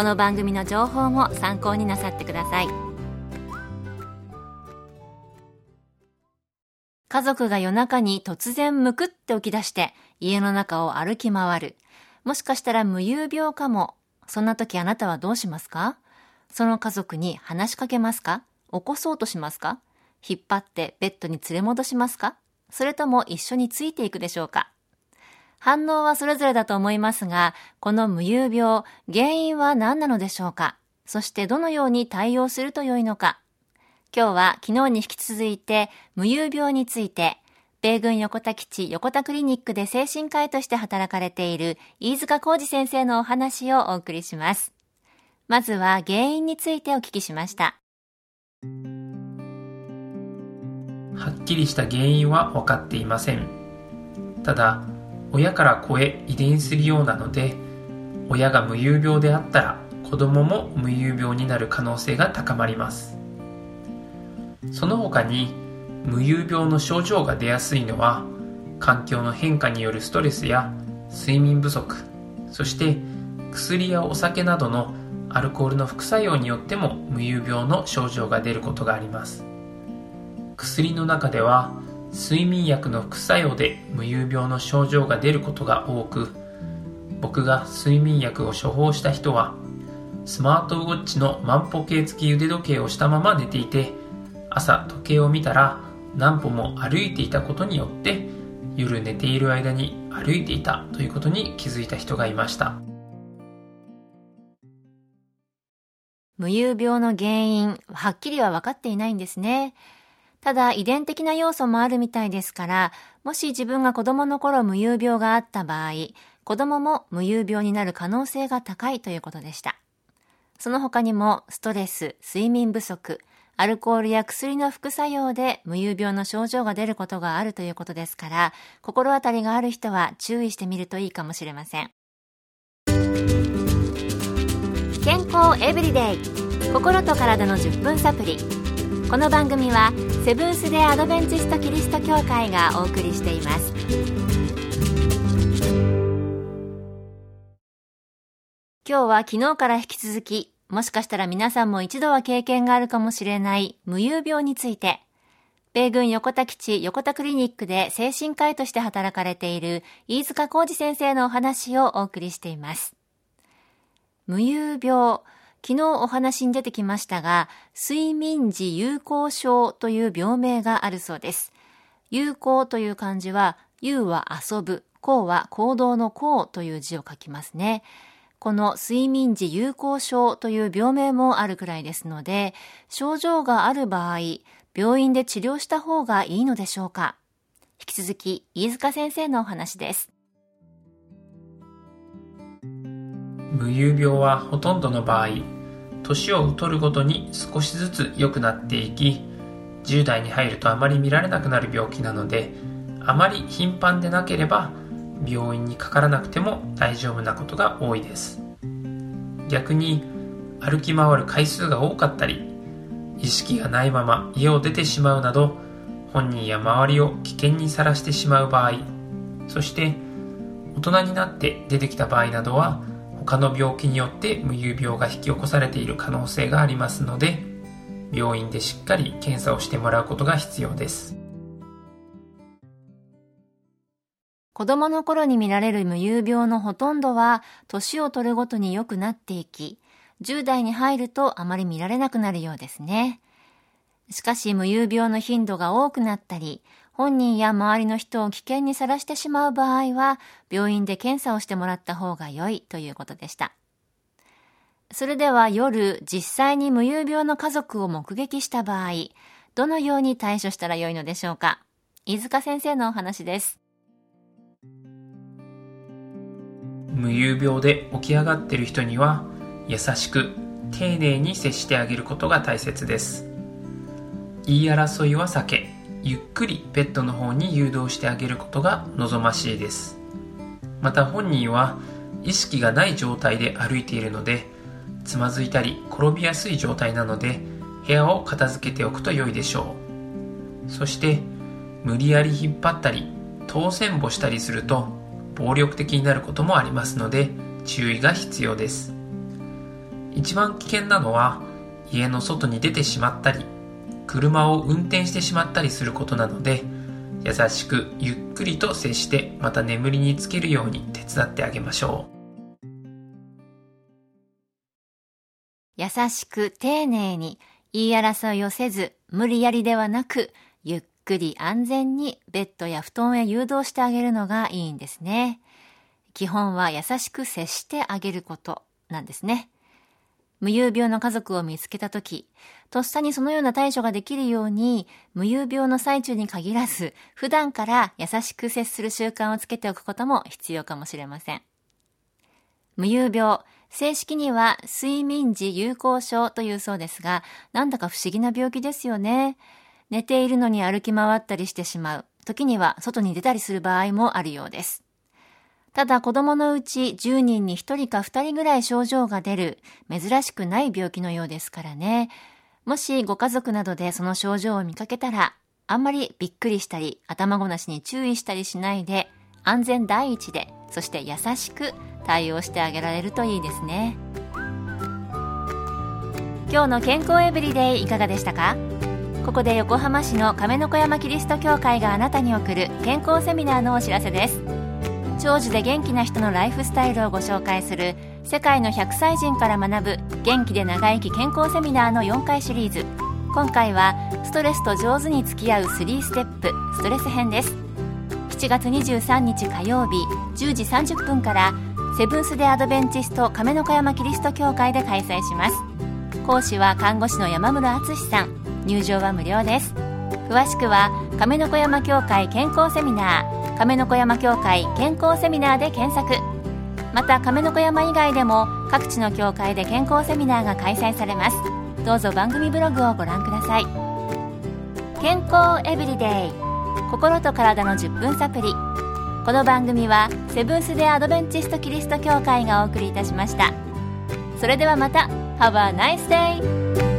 この番組の情報も参考になさってください。家族が夜中に突然むくって起き出して家の中を歩き回る。もしかしたら無遊病かも。そんな時あなたはどうしますか？その家族に話しかけますか？起こそうとしますか？引っ張ってベッドに連れ戻しますか？それとも一緒についていくでしょうか？反応はそれぞれだと思いますが、この無遊病、原因は何なのでしょうか？そしてどのように対応すると良いのか？今日は昨日に引き続いて無遊病について、米軍横田基地横田クリニックで精神科医として働かれている飯塚浩二先生のお話をお送りします。まずは原因についてお聞きしました。はっきりした原因は分かっていません。ただ、親から子へ遺伝するようなので親が無遊病であったら子供も無遊病になる可能性が高まります。その他に無遊病の症状が出やすいのは環境の変化によるストレスや睡眠不足そして薬やお酒などのアルコールの副作用によっても無遊病の症状が出ることがあります。薬の中では睡眠薬の副作用で無遊病の症状が出ることが多く僕が睡眠薬を処方した人はスマートウォッチの万歩計付き腕時計をしたまま寝ていて朝時計を見たら何歩も歩いていたことによって夜寝ている間に歩いていたということに気づいた人がいました。無遊病の原因はっきりは分かっていないんですね。ただ遺伝的な要素もあるみたいですから、もし自分が子供の頃無遊病があった場合、子供も無遊病になる可能性が高いということでした。その他にもストレス、睡眠不足、アルコールや薬の副作用で無遊病の症状が出ることがあるということですから、心当たりがある人は注意してみるといいかもしれません。健康エブリデイ心と体の10分サプリこの番組はセブンス・デ・アドベンチスト・キリスト教会がお送りしています今日は昨日から引き続きもしかしたら皆さんも一度は経験があるかもしれない無遊病について米軍横田基地横田クリニックで精神科医として働かれている飯塚浩二先生のお話をお送りしています。無遊病。昨日お話に出てきましたが、睡眠時有効症という病名があるそうです。有効という漢字は、有は遊ぶ、効は行動の効という字を書きますね。この睡眠時有効症という病名もあるくらいですので、症状がある場合、病院で治療した方がいいのでしょうか引き続き、飯塚先生のお話です。無遊病はほとんどの場合年を取るごとに少しずつ良くなっていき10代に入るとあまり見られなくなる病気なのであまり頻繁でなければ病院にかからなくても大丈夫なことが多いです。逆に歩き回る回数が多かったり意識がないまま家を出てしまうなど本人や周りを危険にさらしてしまう場合そして大人になって出てきた場合などは他の病気によって無遊病が引き起こされている可能性がありますので病院でしっかり検査をしてもらうことが必要です子供の頃に見られる無遊病のほとんどは年を取るごとに良くなっていき10代に入るとあまり見られなくなるようですね。しかし無遊病の頻度が多くなったり、本人や周りの人を危険にさらしてしまう場合は、病院で検査をしてもらった方が良いということでした。それでは夜、実際に無遊病の家族を目撃した場合、どのように対処したらよいのでしょうか？飯塚先生のお話です。無遊病で起き上がっている人には、優しく、丁寧に接してあげることが大切です。言い争いは避け、ゆっくりベッドの方に誘導してあげることが望ましいです。また本人は意識がない状態で歩いているので、つまずいたり転びやすい状態なので、部屋を片付けておくと良いでしょう。そして、無理やり引っ張ったり、当選簿したりすると、暴力的になることもありますので、注意が必要です。一番危険なのは、家の外に出てしまったり、車を運転してしまったりすることなので、優しくゆっくりと接してまた眠りにつけるように手伝ってあげましょう。優しく丁寧に言い争いをせず、無理やりではなく、ゆっくり安全にベッドや布団へ誘導してあげるのがいいんですね。基本は優しく接してあげることなんですね。無遊病の家族を見つけたとき、とっさにそのような対処ができるように、無遊病の最中に限らず、普段から優しく接する習慣をつけておくことも必要かもしれません。無遊病、正式には睡眠時有効症というそうですが、なんだか不思議な病気ですよね。寝ているのに歩き回ったりしてしまう。時には外に出たりする場合もあるようです。ただ子供のうち10人に1人か2人ぐらい症状が出る珍しくない病気のようですからね。もしご家族などでその症状を見かけたら、あんまりびっくりしたり頭ごなしに注意したりしないで安全第一で、そして優しく対応してあげられるといいですね。今日の健康エブリデイいかがでしたか？ここで横浜市の亀の子山キリスト教会があなたに送る健康セミナーのお知らせです。長寿で元気な人のライフスタイルをご紹介する世界の100歳人から学ぶ元気で長生き健康セミナーの4回シリーズ。今回はストレスと上手に付き合う3ステップストレス編です。7月23日火曜日10時30分からセブンス・デ・アドベンチスト亀の子山キリスト教会で開催します。講師は看護師の山室敦さん。入場は無料です。詳しくは亀の子山教会健康セミナー。亀の子山協会健康セミナーで検索。また亀の子山以外でも各地の協会で健康セミナーが開催されます。どうぞ番組ブログをご覧ください。健康エブリデイ。心と体の10分サプリこの番組はセブンス・デ・アドベンチスト・キリスト教会がお送りいたしました。それではまた。Have a nice day!